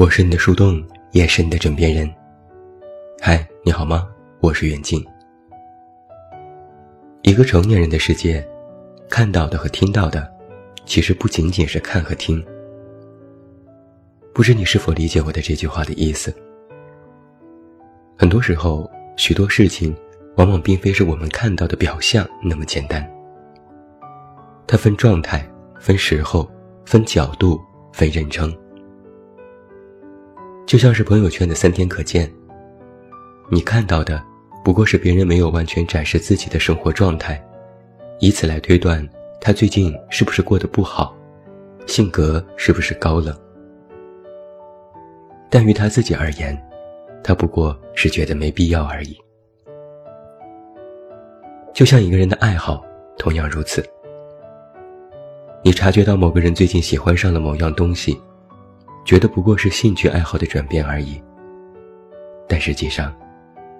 我是你的树洞，也是你的枕边人。嗨，你好吗？我是远近。一个成年人的世界，看到的和听到的，其实不仅仅是看和听。不知你是否理解我的这句话的意思？很多时候，许多事情，往往并非是我们看到的表象那么简单。它分状态，分时候，分角度，分人称。就像是朋友圈的三天可见，你看到的不过是别人没有完全展示自己的生活状态，以此来推断他最近是不是过得不好，性格是不是高冷。但于他自己而言，他不过是觉得没必要而已。就像一个人的爱好，同样如此。你察觉到某个人最近喜欢上了某样东西。觉得不过是兴趣爱好的转变而已，但实际上，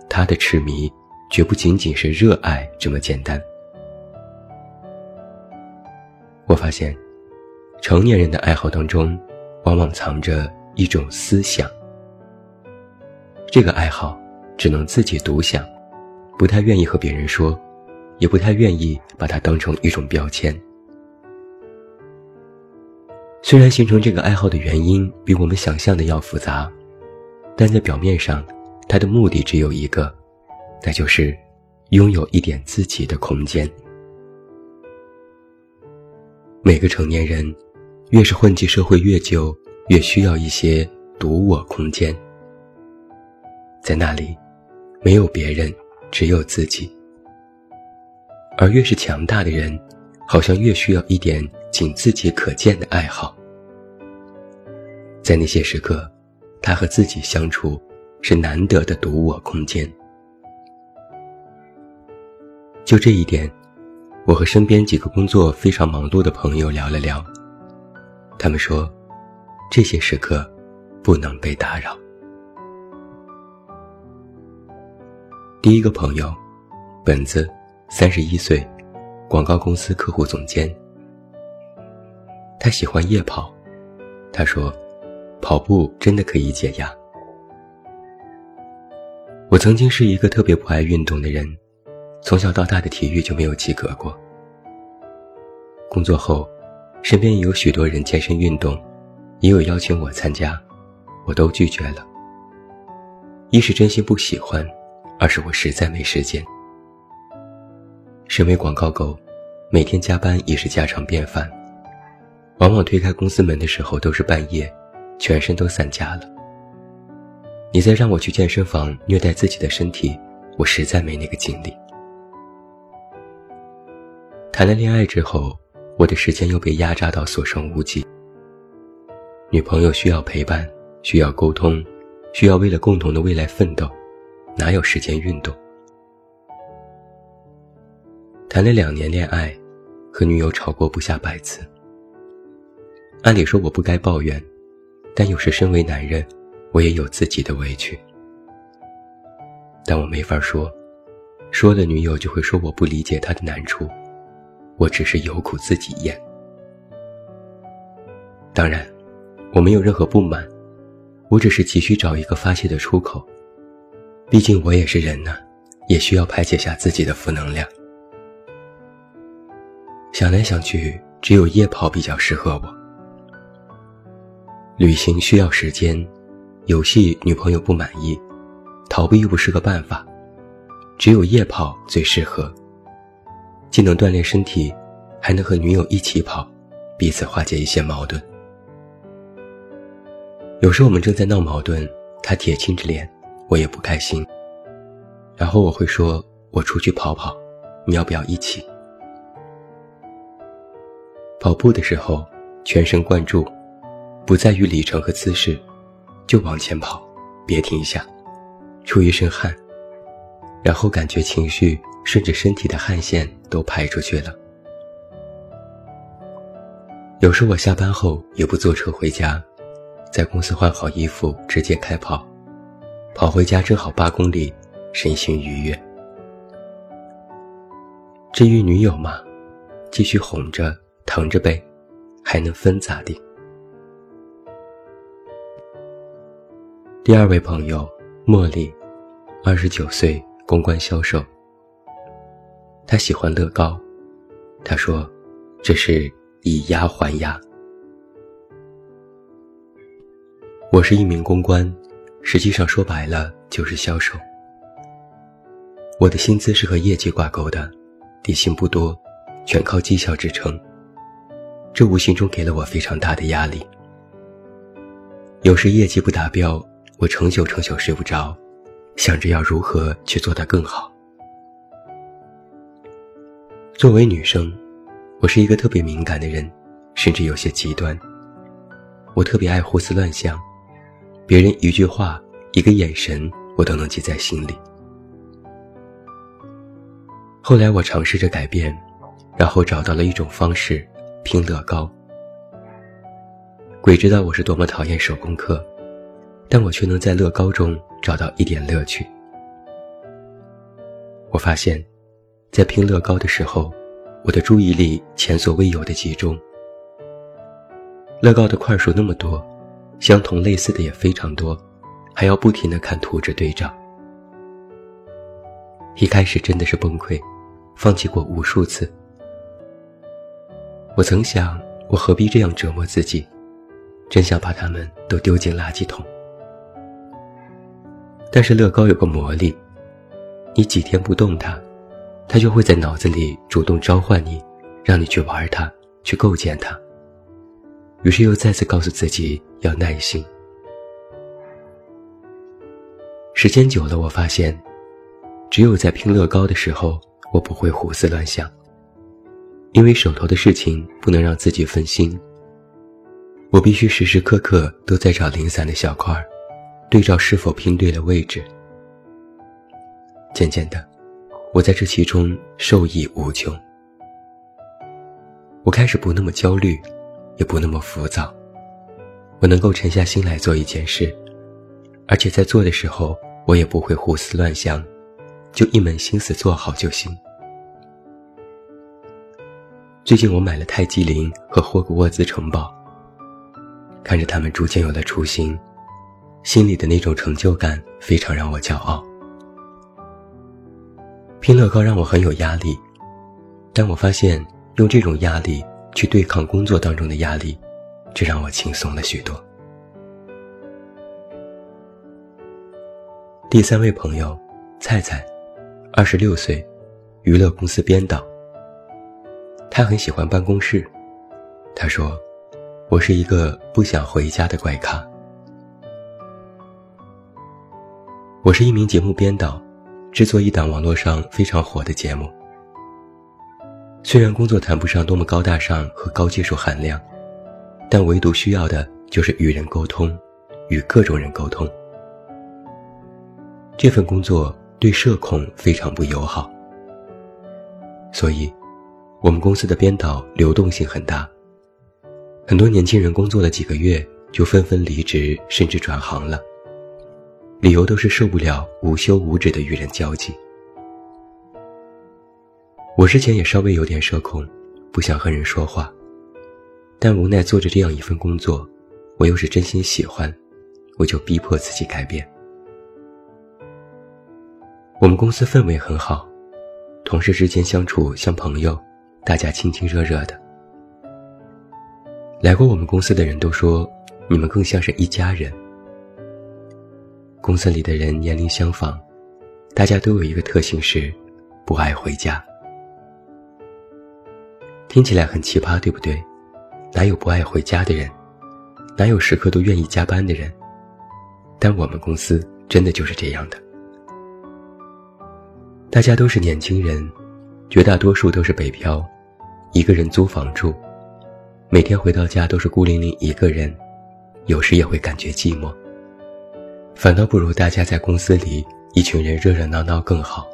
他的痴迷绝不仅仅是热爱这么简单。我发现，成年人的爱好当中，往往藏着一种思想。这个爱好只能自己独享，不太愿意和别人说，也不太愿意把它当成一种标签。虽然形成这个爱好的原因比我们想象的要复杂，但在表面上，它的目的只有一个，那就是拥有一点自己的空间。每个成年人，越是混迹社会越久，越需要一些独我空间。在那里，没有别人，只有自己。而越是强大的人，好像越需要一点。仅自己可见的爱好，在那些时刻，他和自己相处是难得的独我空间。就这一点，我和身边几个工作非常忙碌的朋友聊了聊，他们说，这些时刻不能被打扰。第一个朋友，本子，三十一岁，广告公司客户总监。他喜欢夜跑，他说：“跑步真的可以解压。”我曾经是一个特别不爱运动的人，从小到大的体育就没有及格过。工作后，身边也有许多人健身运动，也有邀请我参加，我都拒绝了。一是真心不喜欢，二是我实在没时间。身为广告狗，每天加班已是家常便饭。往往推开公司门的时候都是半夜，全身都散架了。你再让我去健身房虐待自己的身体，我实在没那个精力。谈了恋爱之后，我的时间又被压榨到所剩无几。女朋友需要陪伴，需要沟通，需要为了共同的未来奋斗，哪有时间运动？谈了两年恋爱，和女友吵过不下百次。按理说我不该抱怨，但有时身为男人，我也有自己的委屈。但我没法说，说了女友就会说我不理解她的难处，我只是有苦自己咽。当然，我没有任何不满，我只是急需找一个发泄的出口。毕竟我也是人呐，也需要排解下自己的负能量。想来想去，只有夜跑比较适合我。旅行需要时间，游戏女朋友不满意，逃避又不是个办法，只有夜跑最适合。既能锻炼身体，还能和女友一起跑，彼此化解一些矛盾。有时我们正在闹矛盾，他铁青着脸，我也不开心。然后我会说：“我出去跑跑，你要不要一起？”跑步的时候，全神贯注。不在于里程和姿势，就往前跑，别停下，出一身汗，然后感觉情绪顺着身体的汗腺都排出去了。有时我下班后也不坐车回家，在公司换好衣服直接开跑，跑回家正好八公里，身心愉悦。至于女友嘛，继续哄着疼着呗，还能分咋地？第二位朋友茉莉，二十九岁，公关销售。他喜欢乐高，他说：“这是以牙还牙。”我是一名公关，实际上说白了就是销售。我的薪资是和业绩挂钩的，底薪不多，全靠绩效支撑。这无形中给了我非常大的压力。有时业绩不达标。我成宿成宿睡不着，想着要如何去做得更好。作为女生，我是一个特别敏感的人，甚至有些极端。我特别爱胡思乱想，别人一句话、一个眼神，我都能记在心里。后来我尝试着改变，然后找到了一种方式——拼乐高。鬼知道我是多么讨厌手工课。但我却能在乐高中找到一点乐趣。我发现，在拼乐高的时候，我的注意力前所未有的集中。乐高的块数那么多，相同类似的也非常多，还要不停的看图纸对照。一开始真的是崩溃，放弃过无数次。我曾想，我何必这样折磨自己？真想把它们都丢进垃圾桶。但是乐高有个魔力，你几天不动它，它就会在脑子里主动召唤你，让你去玩它，去构建它。于是又再次告诉自己要耐心。时间久了，我发现，只有在拼乐高的时候，我不会胡思乱想，因为手头的事情不能让自己分心。我必须时时刻刻都在找零散的小块儿。对照是否拼对了位置。渐渐的，我在这其中受益无穷。我开始不那么焦虑，也不那么浮躁。我能够沉下心来做一件事，而且在做的时候，我也不会胡思乱想，就一门心思做好就行。最近我买了泰姬陵和霍格沃兹城堡，看着他们逐渐有了雏形。心里的那种成就感非常让我骄傲。拼乐高让我很有压力，但我发现用这种压力去对抗工作当中的压力，这让我轻松了许多。第三位朋友，菜菜，二十六岁，娱乐公司编导。他很喜欢办公室，他说：“我是一个不想回家的怪咖。”我是一名节目编导，制作一档网络上非常火的节目。虽然工作谈不上多么高大上和高技术含量，但唯独需要的就是与人沟通，与各种人沟通。这份工作对社恐非常不友好，所以，我们公司的编导流动性很大。很多年轻人工作了几个月就纷纷离职，甚至转行了。理由都是受不了无休无止的与人交际。我之前也稍微有点社恐，不想和人说话，但无奈做着这样一份工作，我又是真心喜欢，我就逼迫自己改变。我们公司氛围很好，同事之间相处像朋友，大家亲亲热热的。来过我们公司的人都说，你们更像是一家人。公司里的人年龄相仿，大家都有一个特性是不爱回家。听起来很奇葩，对不对？哪有不爱回家的人？哪有时刻都愿意加班的人？但我们公司真的就是这样的。大家都是年轻人，绝大多数都是北漂，一个人租房住，每天回到家都是孤零零一个人，有时也会感觉寂寞。反倒不如大家在公司里一群人热热闹闹更好。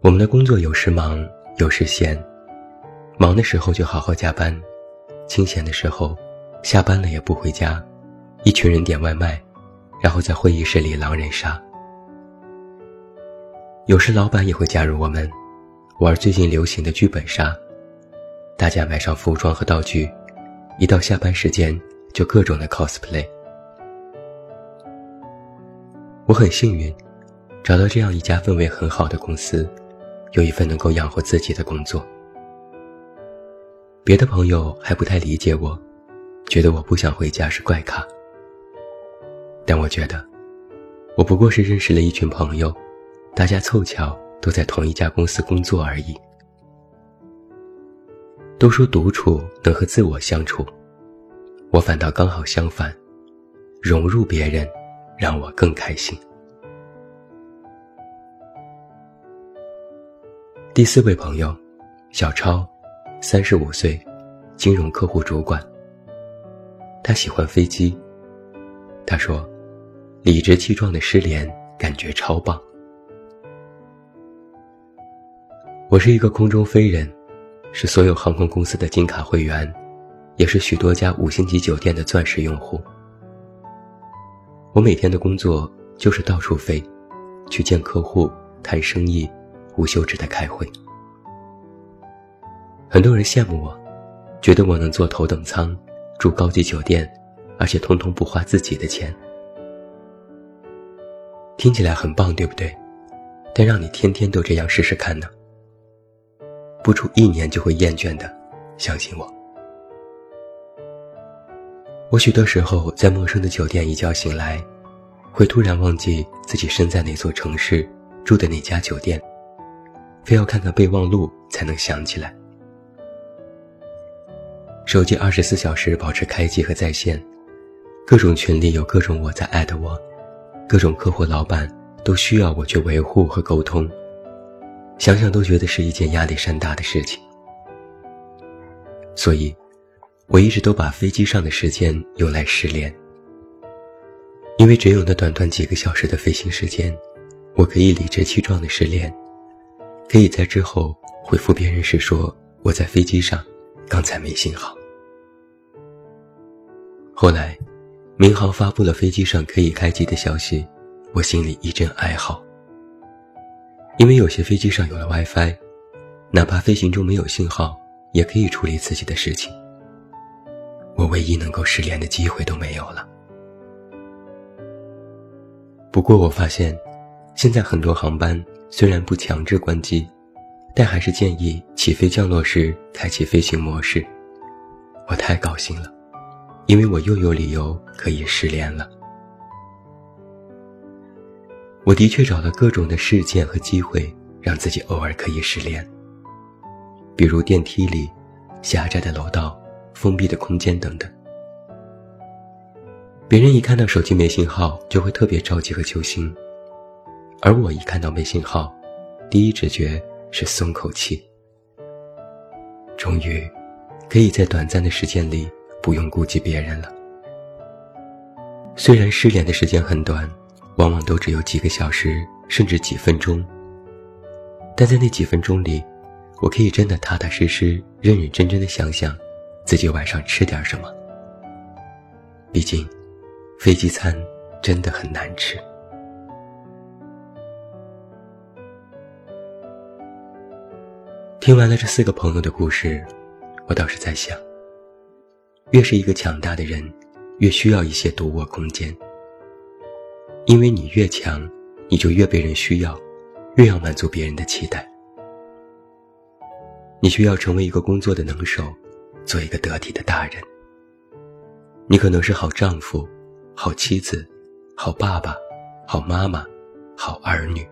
我们的工作有时忙，有时闲，忙的时候就好好加班，清闲的时候，下班了也不回家，一群人点外卖，然后在会议室里狼人杀。有时老板也会加入我们，玩最近流行的剧本杀，大家买上服装和道具，一到下班时间就各种的 cosplay。我很幸运，找到这样一家氛围很好的公司，有一份能够养活自己的工作。别的朋友还不太理解我，觉得我不想回家是怪咖。但我觉得，我不过是认识了一群朋友，大家凑巧都在同一家公司工作而已。都说独处能和自我相处，我反倒刚好相反，融入别人。让我更开心。第四位朋友，小超，三十五岁，金融客户主管。他喜欢飞机。他说：“理直气壮的失联，感觉超棒。”我是一个空中飞人，是所有航空公司的金卡会员，也是许多家五星级酒店的钻石用户。我每天的工作就是到处飞，去见客户、谈生意，无休止的开会。很多人羡慕我，觉得我能坐头等舱，住高级酒店，而且通通不花自己的钱。听起来很棒，对不对？但让你天天都这样试试看呢？不出一年就会厌倦的，相信我。我许多时候在陌生的酒店一觉醒来，会突然忘记自己身在哪座城市，住的哪家酒店，非要看看备忘录才能想起来。手机二十四小时保持开机和在线，各种群里有各种我在艾特我，各种客户老板都需要我去维护和沟通，想想都觉得是一件压力山大的事情，所以。我一直都把飞机上的时间用来失联，因为只有那短短几个小时的飞行时间，我可以理直气壮的失联，可以在之后回复别人时说我在飞机上，刚才没信号。后来，民航发布了飞机上可以开机的消息，我心里一阵哀嚎，因为有些飞机上有了 WiFi，哪怕飞行中没有信号，也可以处理自己的事情。我唯一能够失联的机会都没有了。不过我发现，现在很多航班虽然不强制关机，但还是建议起飞降落时开启飞行模式。我太高兴了，因为我又有理由可以失联了。我的确找了各种的事件和机会，让自己偶尔可以失联，比如电梯里，狭窄的楼道。封闭的空间等等，别人一看到手机没信号，就会特别着急和揪心，而我一看到没信号，第一直觉是松口气，终于可以在短暂的时间里不用顾及别人了。虽然失联的时间很短，往往都只有几个小时，甚至几分钟，但在那几分钟里，我可以真的踏踏实实、认认真真的想想。自己晚上吃点什么？毕竟，飞机餐真的很难吃。听完了这四个朋友的故事，我倒是在想：越是一个强大的人，越需要一些独卧空间。因为你越强，你就越被人需要，越要满足别人的期待。你需要成为一个工作的能手。做一个得体的大人，你可能是好丈夫、好妻子、好爸爸、好妈妈、好儿女。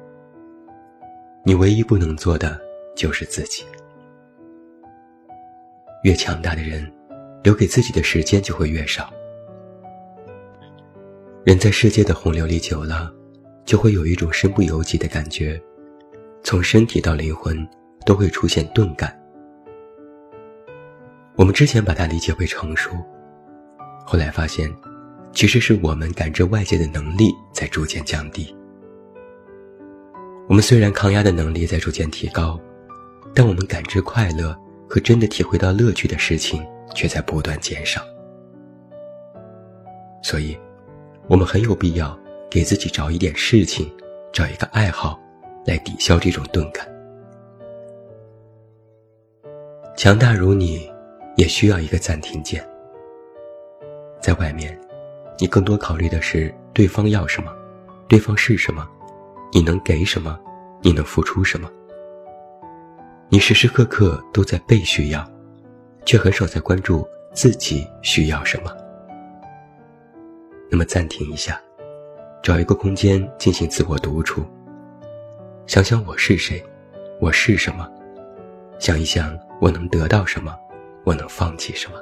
你唯一不能做的就是自己。越强大的人，留给自己的时间就会越少。人在世界的洪流里久了，就会有一种身不由己的感觉，从身体到灵魂都会出现钝感。我们之前把它理解为成熟，后来发现，其实是我们感知外界的能力在逐渐降低。我们虽然抗压的能力在逐渐提高，但我们感知快乐和真的体会到乐趣的事情却在不断减少。所以，我们很有必要给自己找一点事情，找一个爱好，来抵消这种钝感。强大如你。也需要一个暂停键。在外面，你更多考虑的是对方要什么，对方是什么，你能给什么，你能付出什么。你时时刻刻都在被需要，却很少在关注自己需要什么。那么暂停一下，找一个空间进行自我独处。想想我是谁，我是什么，想一想我能得到什么，我能放弃什么。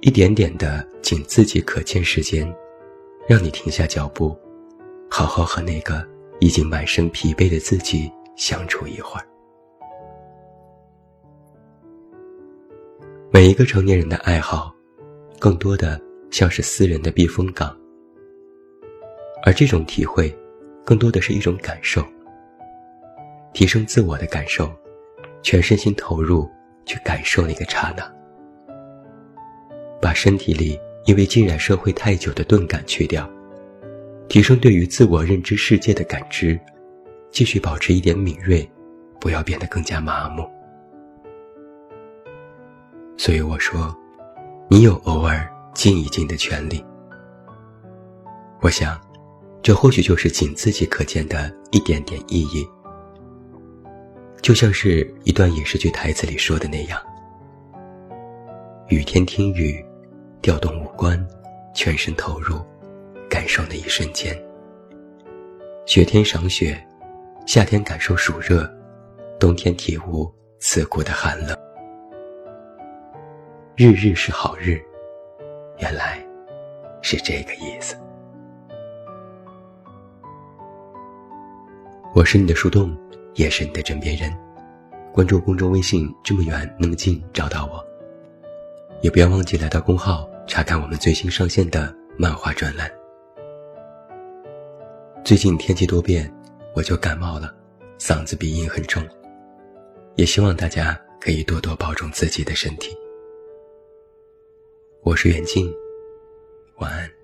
一点点的仅自己可见时间，让你停下脚步，好好和那个已经满身疲惫的自己相处一会儿。每一个成年人的爱好，更多的。像是私人的避风港，而这种体会，更多的是一种感受。提升自我的感受，全身心投入去感受那个刹那，把身体里因为浸染社会太久的钝感去掉，提升对于自我认知世界的感知，继续保持一点敏锐，不要变得更加麻木。所以我说，你有偶尔。静一静的权利，我想，这或许就是仅自己可见的一点点意义。就像是一段影视剧台词里说的那样：“雨天听雨，调动五官，全身投入，感受那一瞬间；雪天赏雪，夏天感受暑热，冬天体悟刺骨的寒冷。日日是好日。”原来，是这个意思。我是你的树洞，也是你的枕边人。关注公众微信，这么远那么近，找到我。也不要忘记来到公号查看我们最新上线的漫画专栏。最近天气多变，我就感冒了，嗓子鼻音很重。也希望大家可以多多保重自己的身体。我是远近，晚安。